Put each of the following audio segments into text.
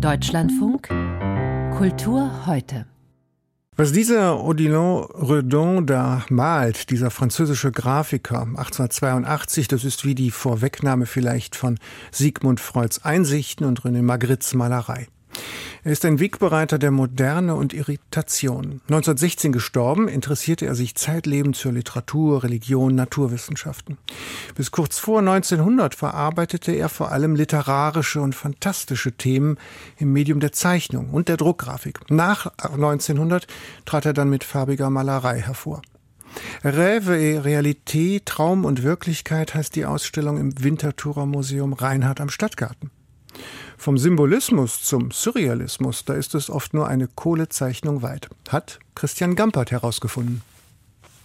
Deutschlandfunk Kultur heute. Was dieser Odilon Redon da malt, dieser französische Grafiker 1882, das ist wie die Vorwegnahme vielleicht von Sigmund Freuds Einsichten und René Magrittes Malerei. Er ist ein Wegbereiter der Moderne und Irritation. 1916 gestorben, interessierte er sich zeitlebens für Literatur, Religion, Naturwissenschaften. Bis kurz vor 1900 verarbeitete er vor allem literarische und fantastische Themen im Medium der Zeichnung und der Druckgrafik. Nach 1900 trat er dann mit farbiger Malerei hervor. Rêve et Realité, Traum und Wirklichkeit heißt die Ausstellung im Winterthurer Museum Reinhardt am Stadtgarten. Vom Symbolismus zum Surrealismus, da ist es oft nur eine Kohlezeichnung weit, hat Christian Gampert herausgefunden.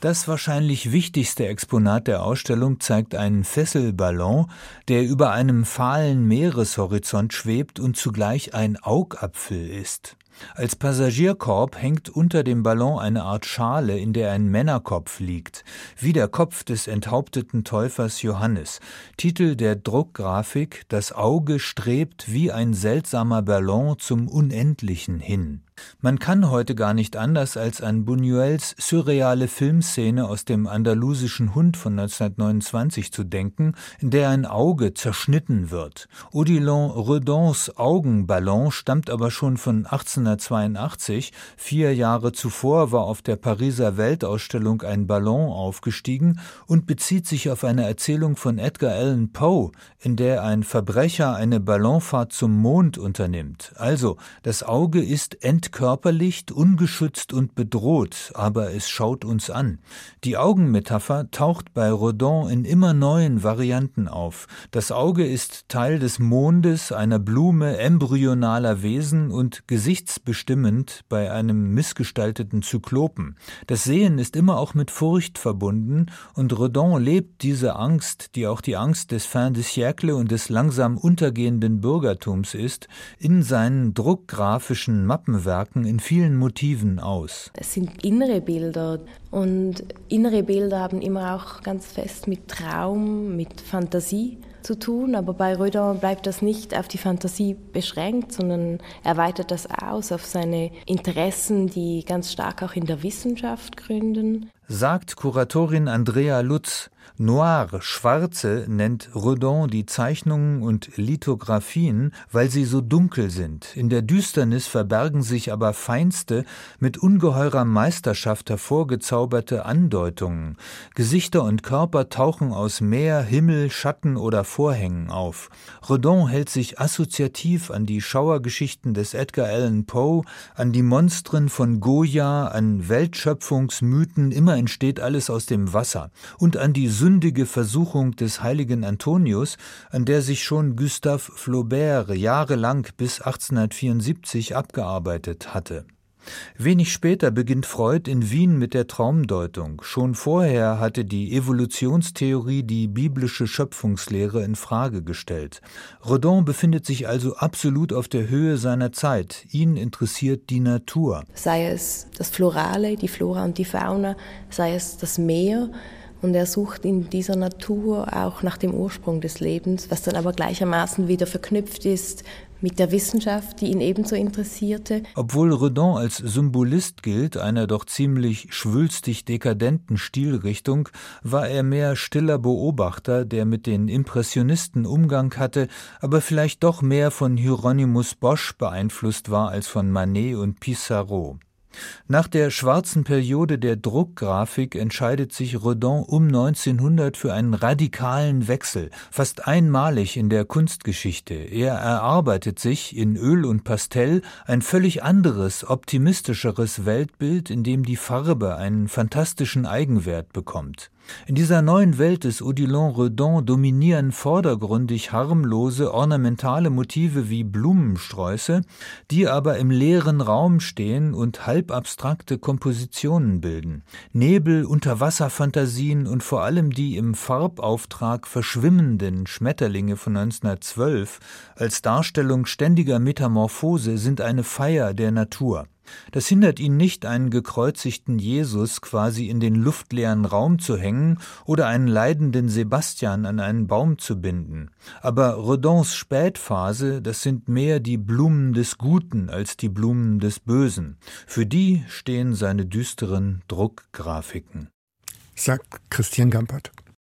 Das wahrscheinlich wichtigste Exponat der Ausstellung zeigt einen Fesselballon, der über einem fahlen Meereshorizont schwebt und zugleich ein Augapfel ist. Als Passagierkorb hängt unter dem Ballon eine Art Schale, in der ein Männerkopf liegt, wie der Kopf des enthaupteten Täufers Johannes. Titel der Druckgrafik Das Auge strebt wie ein seltsamer Ballon zum Unendlichen hin. Man kann heute gar nicht anders als an Buñuels surreale Filmszene aus dem andalusischen Hund von 1929 zu denken, in der ein Auge zerschnitten wird. Odilon Redons Augenballon stammt aber schon von 1882. Vier Jahre zuvor war auf der Pariser Weltausstellung ein Ballon aufgestiegen und bezieht sich auf eine Erzählung von Edgar Allan Poe, in der ein Verbrecher eine Ballonfahrt zum Mond unternimmt. Also, das Auge ist entkörperlicht, ungeschützt und bedroht, aber es schaut uns an. Die Augenmetapher taucht bei Rodin in immer neuen Varianten auf. Das Auge ist Teil des Mondes, einer Blume embryonaler Wesen und gesichtsbestimmend bei einem missgestalteten Zyklopen. Das Sehen ist immer auch mit Furcht verbunden und Rodin lebt diese Angst, die auch die Angst des Fin de siècle und des langsam untergehenden Bürgertums ist, in seinen druckgrafischen Mappenwerken Werken in vielen Motiven aus. Es sind innere Bilder und innere Bilder haben immer auch ganz fest mit Traum, mit Fantasie zu tun, aber bei Röder bleibt das nicht auf die Fantasie beschränkt, sondern erweitert das aus auf seine Interessen, die ganz stark auch in der Wissenschaft gründen. Sagt Kuratorin Andrea Lutz, Noir, Schwarze nennt Redon die Zeichnungen und Lithografien, weil sie so dunkel sind. In der Düsternis verbergen sich aber feinste, mit ungeheurer Meisterschaft hervorgezauberte Andeutungen. Gesichter und Körper tauchen aus Meer, Himmel, Schatten oder Vorhängen auf. Redon hält sich assoziativ an die Schauergeschichten des Edgar Allan Poe, an die Monstren von Goya, an Weltschöpfungsmythen, immer entsteht alles aus dem Wasser, und an die sündige Versuchung des heiligen Antonius, an der sich schon Gustave Flaubert jahrelang bis 1874 abgearbeitet hatte. Wenig später beginnt Freud in Wien mit der Traumdeutung. Schon vorher hatte die Evolutionstheorie die biblische Schöpfungslehre in Frage gestellt. Redon befindet sich also absolut auf der Höhe seiner Zeit. Ihn interessiert die Natur. Sei es das Florale, die Flora und die Fauna, sei es das Meer, und er sucht in dieser Natur auch nach dem Ursprung des Lebens, was dann aber gleichermaßen wieder verknüpft ist mit der Wissenschaft, die ihn ebenso interessierte. Obwohl Redon als Symbolist gilt, einer doch ziemlich schwülstig dekadenten Stilrichtung, war er mehr stiller Beobachter, der mit den Impressionisten Umgang hatte, aber vielleicht doch mehr von Hieronymus Bosch beeinflusst war als von Manet und Pissarro. Nach der schwarzen Periode der Druckgrafik entscheidet sich Redon um 1900 für einen radikalen Wechsel, fast einmalig in der Kunstgeschichte. Er erarbeitet sich in Öl und Pastell ein völlig anderes, optimistischeres Weltbild, in dem die Farbe einen fantastischen Eigenwert bekommt. In dieser neuen Welt des Odilon Redon dominieren vordergründig harmlose, ornamentale Motive wie Blumensträuße, die aber im leeren Raum stehen und halbabstrakte Kompositionen bilden. Nebel, Unterwasserfantasien und vor allem die im Farbauftrag verschwimmenden Schmetterlinge von 1912 als Darstellung ständiger Metamorphose sind eine Feier der Natur. Das hindert ihn nicht, einen gekreuzigten Jesus quasi in den luftleeren Raum zu hängen oder einen leidenden Sebastian an einen Baum zu binden. Aber Redons Spätphase, das sind mehr die Blumen des Guten als die Blumen des Bösen. Für die stehen seine düsteren Druckgrafiken. Sagt Christian Gampert.